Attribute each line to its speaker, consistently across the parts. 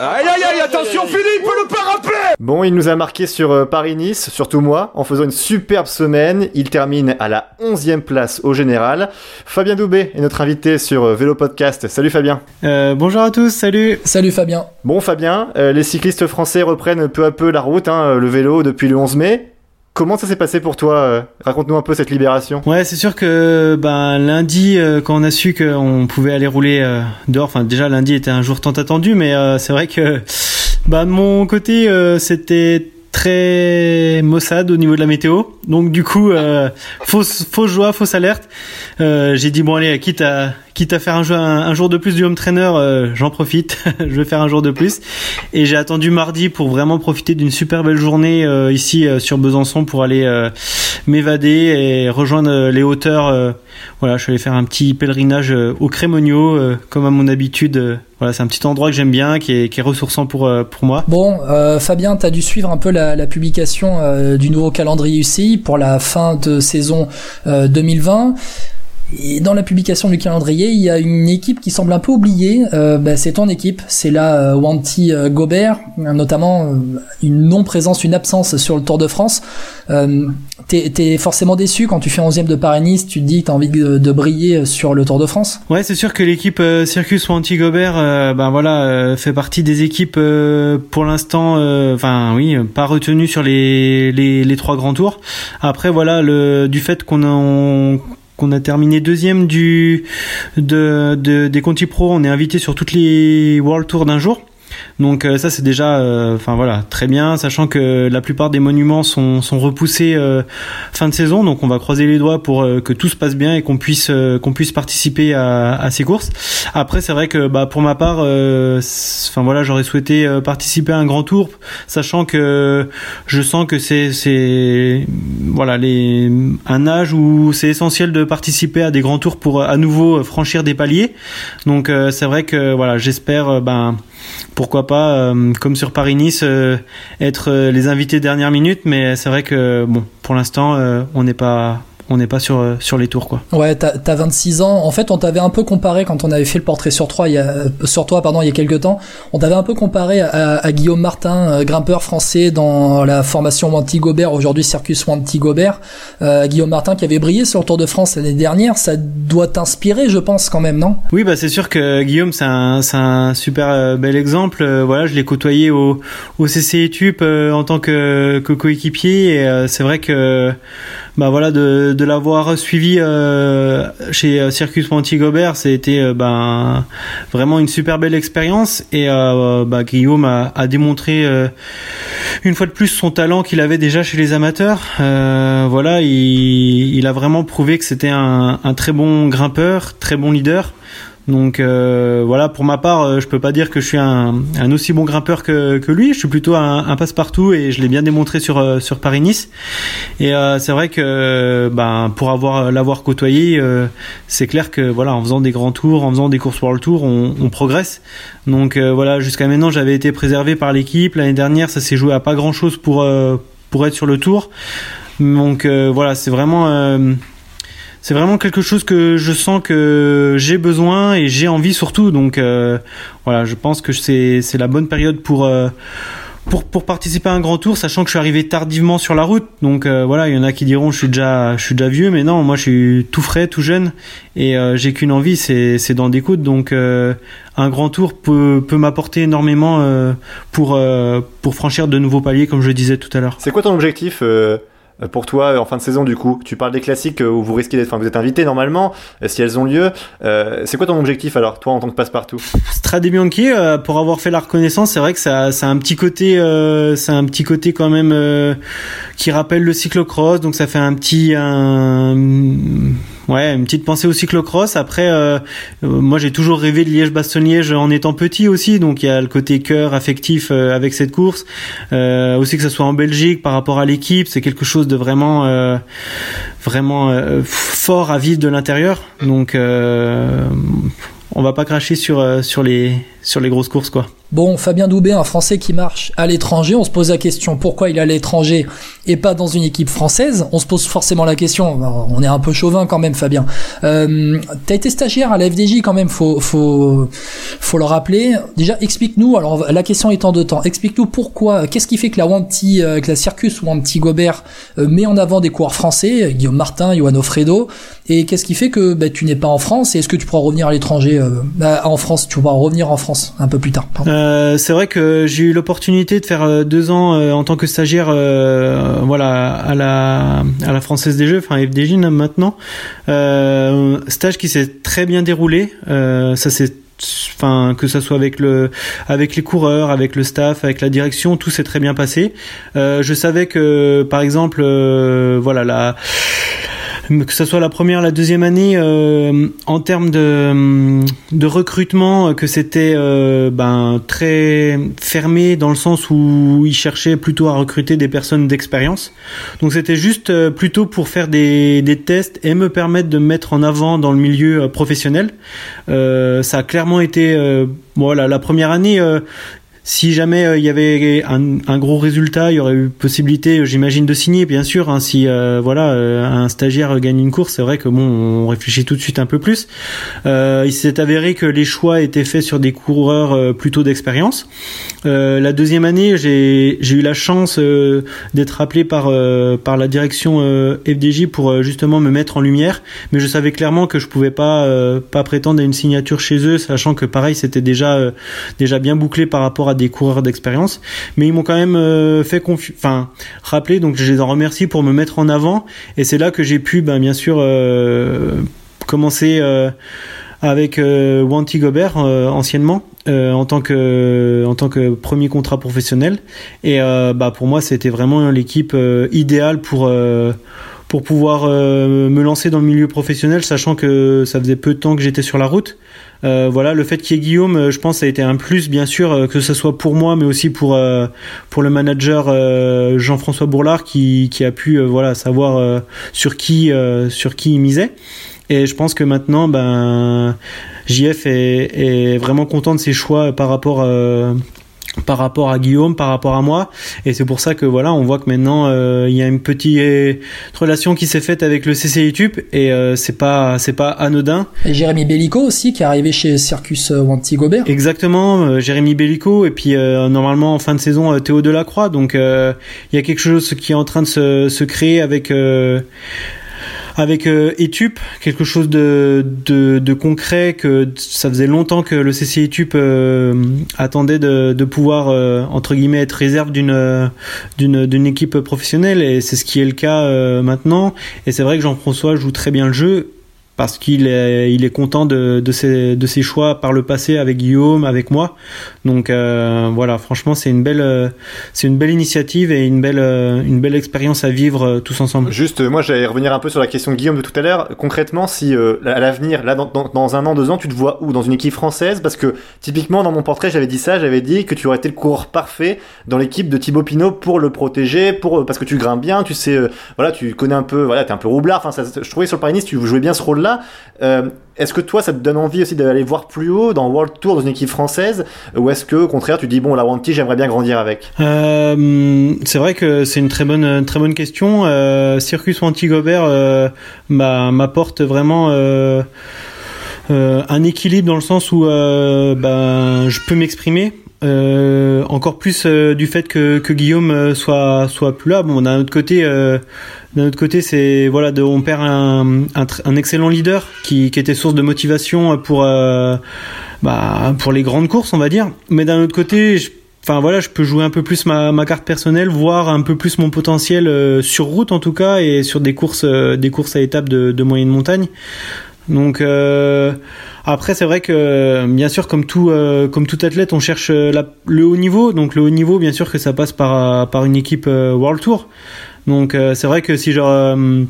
Speaker 1: Aïe aïe aïe, attention Philippe, le parapet
Speaker 2: Bon, il nous a marqué sur euh, Paris-Nice, surtout moi, en faisant une superbe semaine. Il termine à la 11e place au général. Fabien Doubé est notre invité sur euh, Vélo Podcast. Salut Fabien.
Speaker 3: Euh, bonjour à tous, salut.
Speaker 4: Salut Fabien.
Speaker 2: Bon Fabien, euh, les cyclistes français reprennent peu à peu la route, hein, le vélo depuis le 11 mai. Comment ça s'est passé pour toi euh, Raconte-nous un peu cette libération.
Speaker 3: Ouais, c'est sûr que ben lundi, euh, quand on a su qu'on pouvait aller rouler euh, dehors, enfin déjà lundi était un jour tant attendu, mais euh, c'est vrai que de mon côté, euh, c'était très maussade au niveau de la météo. Donc du coup, euh, fausse, fausse joie, fausse alerte. Euh, J'ai dit bon allez, quitte à quitte à faire un, jour de plus du home trainer, euh, j'en profite. je vais faire un jour de plus. Et j'ai attendu mardi pour vraiment profiter d'une super belle journée euh, ici euh, sur Besançon pour aller m'évader et rejoindre les hauteurs. voilà, je suis allé faire un petit pèlerinage au Crémonio, comme à mon habitude. voilà, c'est un petit endroit que j'aime bien, qui est, ressourçant pour moi.
Speaker 4: Bon, Fabien, tu as dû suivre un peu la, la publication du nouveau calendrier UCI pour la fin de saison euh, 2020. Et dans la publication du calendrier, il y a une équipe qui semble un peu oubliée. Euh, bah, c'est ton équipe, c'est là euh, Wanty euh, Gobert, notamment euh, une non-présence, une absence sur le Tour de France. Euh, T'es t'es forcément déçu quand tu fais 11e de Paris-Nice, tu te dis que t'as envie de, de briller sur le Tour de France
Speaker 3: Ouais, c'est sûr que l'équipe euh, Circus ou Anti-Gobert, euh, ben voilà, euh, fait partie des équipes euh, pour l'instant, euh, enfin oui, euh, pas retenues sur les, les les trois grands tours. Après voilà, le du fait qu'on a on- qu'on a terminé deuxième du de, de des Conti Pro, on est invité sur toutes les World Tours d'un jour. Donc euh, ça c'est déjà, euh, enfin voilà, très bien, sachant que la plupart des monuments sont, sont repoussés euh, fin de saison, donc on va croiser les doigts pour euh, que tout se passe bien et qu'on puisse euh, qu'on puisse participer à, à ces courses. Après c'est vrai que bah, pour ma part, enfin voilà, j'aurais souhaité participer à un grand tour, sachant que je sens que c'est c'est voilà les un âge où c'est essentiel de participer à des grands tours pour à nouveau franchir des paliers. Donc c'est vrai que voilà, j'espère ben pourquoi pas, euh, comme sur Paris-Nice, euh, être euh, les invités dernière minute, mais c'est vrai que bon, pour l'instant, on n'est pas, on n'est pas sur euh, sur les tours quoi.
Speaker 4: Ouais, t'as t'as 26 ans. En fait, on t'avait un peu comparé quand on avait fait le portrait sur toi, il y a, euh, sur toi, pardon, il y a quelques temps. On t'avait un peu comparé à, à Guillaume Martin, euh, grimpeur français dans la formation Wanty Gobert, aujourd'hui Circus Wanty Gobert. Euh, Guillaume Martin qui avait brillé sur le Tour de France l'année dernière. Ça doit t'inspirer, je pense, quand même, non?
Speaker 3: Oui, bah c'est sûr que Guillaume, c'est un, c'est un super bel exemple. Euh, voilà, je l'ai côtoyé au, au CC Etup euh, en tant que, que coéquipier et euh, c'est vrai que bah voilà de, de l'avoir suivi euh, chez euh, Circus Monty Gobert, c'était euh, ben vraiment une super belle expérience et bah, Guillaume a, démontré une fois de plus son talent qu'il avait déjà chez les amateurs. Voilà, il, il a vraiment prouvé que c'était un, un très bon grimpeur, très bon leader. Donc euh, voilà, pour ma part, euh, je peux pas dire que je suis un, aussi bon grimpeur que, lui. Je suis plutôt un, passe-partout et je l'ai bien démontré sur euh, sur Paris-Nice. Et euh, c'est vrai que ben pour avoir l'avoir côtoyé, euh, c'est clair que voilà, en faisant des grands tours, en faisant des courses World Tour, on, on progresse. Donc voilà, jusqu'à maintenant, j'avais été préservé par l'équipe. L'année dernière, ça s'est joué à pas grand-chose pour euh, pour être sur le tour. Donc voilà, c'est vraiment c'est vraiment quelque chose que je sens que j'ai besoin et j'ai envie surtout. Donc euh, voilà, je pense que c'est la bonne période pour euh, pour pour participer à un grand tour, sachant que je suis arrivé tardivement sur la route. Donc euh, voilà, il y en a qui diront je suis déjà je suis déjà vieux, mais non, moi je suis tout frais, tout jeune et j'ai qu'une envie, c'est c'est d'en découdre. Donc un grand tour peut peut m'apporter énormément pour pour franchir de nouveaux paliers, comme je disais tout à l'heure.
Speaker 2: C'est quoi ton objectif pour toi euh, en fin de saison du coup Tu parles des classiques euh, où vous risquez d'être, enfin vous êtes invité normalement, euh, si elles ont lieu. Euh, c'est quoi ton objectif alors, toi en tant que passe-partout?
Speaker 3: Strade Bianchi, euh, pour avoir fait la reconnaissance, c'est vrai que ça, ça a un petit côté, euh, c'est un petit côté quand même euh, qui rappelle le cyclocross, donc ça fait un petit, un, ouais, une petite pensée au cyclocross. Après, euh, euh, moi j'ai toujours rêvé de Liège-Bastogne-Liège en étant petit aussi, donc il y a le côté cœur affectif euh, avec cette course. Euh, aussi que ça soit en Belgique par rapport à l'équipe, c'est quelque chose de vraiment, euh, vraiment euh, fort à vivre de l'intérieur. Donc on va pas cracher sur sur les sur les grosses courses quoi.
Speaker 4: Bon, Fabien Doubé, un Français qui marche à l'étranger, on se pose la question pourquoi il est à l'étranger et pas dans une équipe française? On se pose forcément la question, on est un peu chauvin quand même, Fabien. Euh, T'as été stagiaire à la FDJ quand même, faut faut faut le rappeler. Déjà, explique-nous. Alors la question est en deux temps. Explique-nous pourquoi. Qu'est-ce qui fait que la Wanty, euh, que la Circus Wanty Gobert euh, met en avant des coureurs français, Guillaume Martin, Johan Ofredo, et qu'est-ce qui fait que bah, tu n'es pas en France et est-ce que tu pourras revenir à l'étranger euh, bah, en France Tu pourras revenir en France un peu plus tard.
Speaker 3: Euh, c'est vrai que j'ai eu l'opportunité de faire euh, deux ans euh, en tant que stagiaire, voilà, à la Française des Jeux, enfin FDJ maintenant. stage qui s'est très bien déroulé. ça c'est enfin que ça soit avec le avec les coureurs avec le staff avec la direction tout s'est très bien passé je savais que par exemple voilà la que ce soit la première, la deuxième année, euh, en termes de, de recrutement, que c'était euh, ben, très fermé dans le sens où ils cherchaient plutôt à recruter des personnes d'expérience. Donc c'était juste euh, plutôt pour faire des, des tests et me permettre de me mettre en avant dans le milieu professionnel. ça a clairement été voilà la première année si jamais euh, il y avait un, gros résultat, il y aurait eu possibilité, j'imagine, de signer, bien sûr. Hein, si euh, voilà, euh, un stagiaire gagne une course, c'est vrai que bon, on réfléchit tout de suite un peu plus. il s'est avéré que les choix étaient faits sur des coureurs plutôt d'expérience. la deuxième année, j'ai eu la chance d'être appelé par par la direction FDJ pour justement me mettre en lumière, mais je savais clairement que je pouvais pas pas prétendre à une signature chez eux, sachant que pareil, c'était déjà déjà bien bouclé par rapport à des coureurs d'expérience, mais ils m'ont quand même euh, fait enfin rappeler, donc je les en remercie pour me mettre en avant, et c'est là que j'ai pu, ben, bien sûr, euh, commencer euh, avec Wanty Gobert anciennement. en tant que en tant que premier contrat professionnel et bah pour moi c'était vraiment l'équipe idéale pour pour pouvoir me lancer dans le milieu professionnel sachant que ça faisait peu de temps que j'étais sur la route euh, voilà, le fait qu'il y ait Guillaume, euh, je pense, ça a été un plus, bien sûr, euh, que ce soit pour moi, mais aussi pour pour le manager Jean-François Bourlard qui, qui a pu voilà savoir sur qui sur qui il misait. Et je pense que maintenant, ben, JF est, est vraiment content de ses choix par rapport par rapport à Guillaume, par rapport à moi, et c'est pour ça que voilà, on voit que maintenant euh, il y a une petite relation qui s'est faite avec le CC YouTube et euh, c'est pas c'est pas anodin.
Speaker 4: Et Jérémy Bellico aussi qui est arrivé chez Circus euh, Wanty Gobert.
Speaker 3: Exactement, Jérémy Bellico et puis normalement en fin de saison Théo Delacroix, donc il y a quelque chose qui est en train de se, se créer avec avec euh, Etup, quelque chose de, de, de, concret que ça faisait longtemps que le CC Etup euh, attendait de, de pouvoir euh, entre guillemets être réserve d'une d'une d'une équipe professionnelle. Et c'est ce qui est le cas maintenant. Et c'est vrai que Jean-François joue très bien le jeu parce qu'il est, content de, ses, choix par le passé avec Guillaume, avec moi. Donc euh, voilà, franchement, c'est une belle, euh, c'est une belle initiative et une belle, euh, une belle expérience à vivre tous ensemble.
Speaker 2: Juste, moi, j'allais revenir un peu sur la question de Guillaume de tout à l'heure. Concrètement, si à l'avenir, là, dans, un an, deux ans, tu te vois où? Dans une équipe française? Parce que typiquement, dans mon portrait, j'avais dit ça, j'avais dit que tu aurais été le coureur parfait dans l'équipe de Thibaut Pinot pour le protéger, pour parce que tu grimpes bien, tu sais, voilà, tu connais un peu, voilà, t'es un peu roublard. Enfin, je trouvais sur le Paris tu jouais bien ce rôle-là. Euh, est-ce que toi, ça te donne envie aussi d'aller voir plus haut dans World Tour, dans une équipe française Ou est-ce que, au contraire, tu dis, bon, la Wanty, j'aimerais bien grandir avec?
Speaker 3: Euh, C'est vrai que c'est une très bonne, très bonne question. Euh, Circus Wanty Gobert m'apporte vraiment un équilibre dans le sens où ben, je peux m'exprimer. Encore plus du fait que, Guillaume soit soit plus là. Bon, d'un autre côté, d'un autre côté, c'est voilà, on perd un, excellent leader qui, était source de motivation pour euh, bah, pour les grandes courses, on va dire. Mais d'un autre côté, je, enfin voilà, je peux jouer un peu plus ma, carte personnelle, voir un peu plus mon potentiel euh, sur route en tout cas et sur des courses euh, des courses à étapes de, de moyenne montagne. Donc après, c'est vrai que bien sûr, comme tout comme tout athlète, on cherche la, le haut niveau. Donc le haut niveau, bien sûr que ça passe par par une équipe World Tour. Donc euh, c'est vrai que si euh,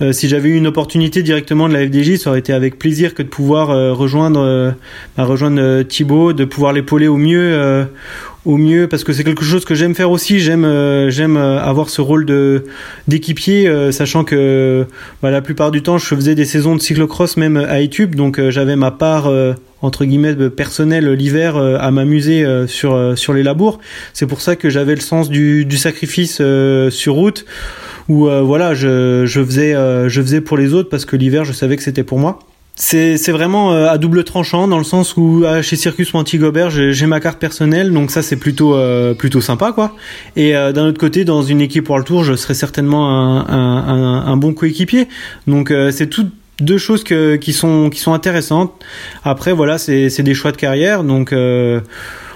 Speaker 3: euh, si j'avais eu une opportunité directement de la FDJ, ça aurait été avec plaisir que de pouvoir rejoindre bah, rejoindre Thibaut, de pouvoir l'épauler au mieux au mieux parce que c'est quelque chose que j'aime faire aussi. J'aime j'aime avoir ce rôle d'équipier, sachant que bah, la plupart du temps je faisais des saisons de cyclocross même à YouTube, donc j'avais ma part entre guillemets personnelle l'hiver à m'amuser sur sur les labours. C'est pour ça que j'avais le sens du, du sacrifice sur route où voilà je, je faisais je faisais pour les autres parce que l'hiver je savais que c'était pour moi c'est vraiment euh, à double tranchant dans le sens où euh, chez Circus Monty Gobert j'ai ma carte personnelle donc ça c'est plutôt euh, plutôt sympa quoi. Et d'un autre côté dans une équipe World Tour je serais certainement un, un, un, bon coéquipier. Donc c'est toutes deux choses que, qui sont qui sont intéressantes. Après voilà c'est des choix de carrière donc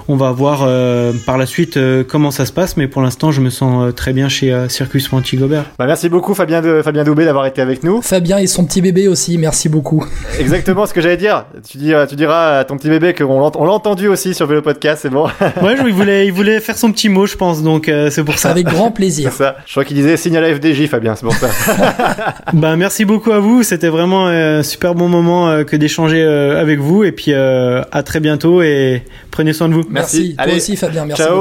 Speaker 3: on va voir euh, par la suite euh, comment ça se passe, mais pour l'instant, je me sens euh, très bien chez Circus Monty Gobert.
Speaker 2: Bah, merci beaucoup, Fabien, de, Fabien Doubé, d'avoir été avec nous.
Speaker 4: Fabien et son petit bébé aussi, merci beaucoup.
Speaker 2: Exactement ce que j'allais dire. Tu, dis, tu diras à ton petit bébé qu'on l'a entendu aussi sur Vélo Podcast, c'est bon.
Speaker 3: ouais, il voulait, il voulait faire son petit mot, je pense, donc c'est pour ça.
Speaker 4: Avec grand plaisir.
Speaker 2: c'est ça. Je crois qu'il disait signe à la FDJ, Fabien, c'est pour ça.
Speaker 3: bah, merci beaucoup à vous. C'était vraiment un super bon moment que d'échanger avec vous. Et puis, à très bientôt et prenez soin de vous.
Speaker 4: Merci. Toi aussi, Fabien. Merci.
Speaker 2: Ciao.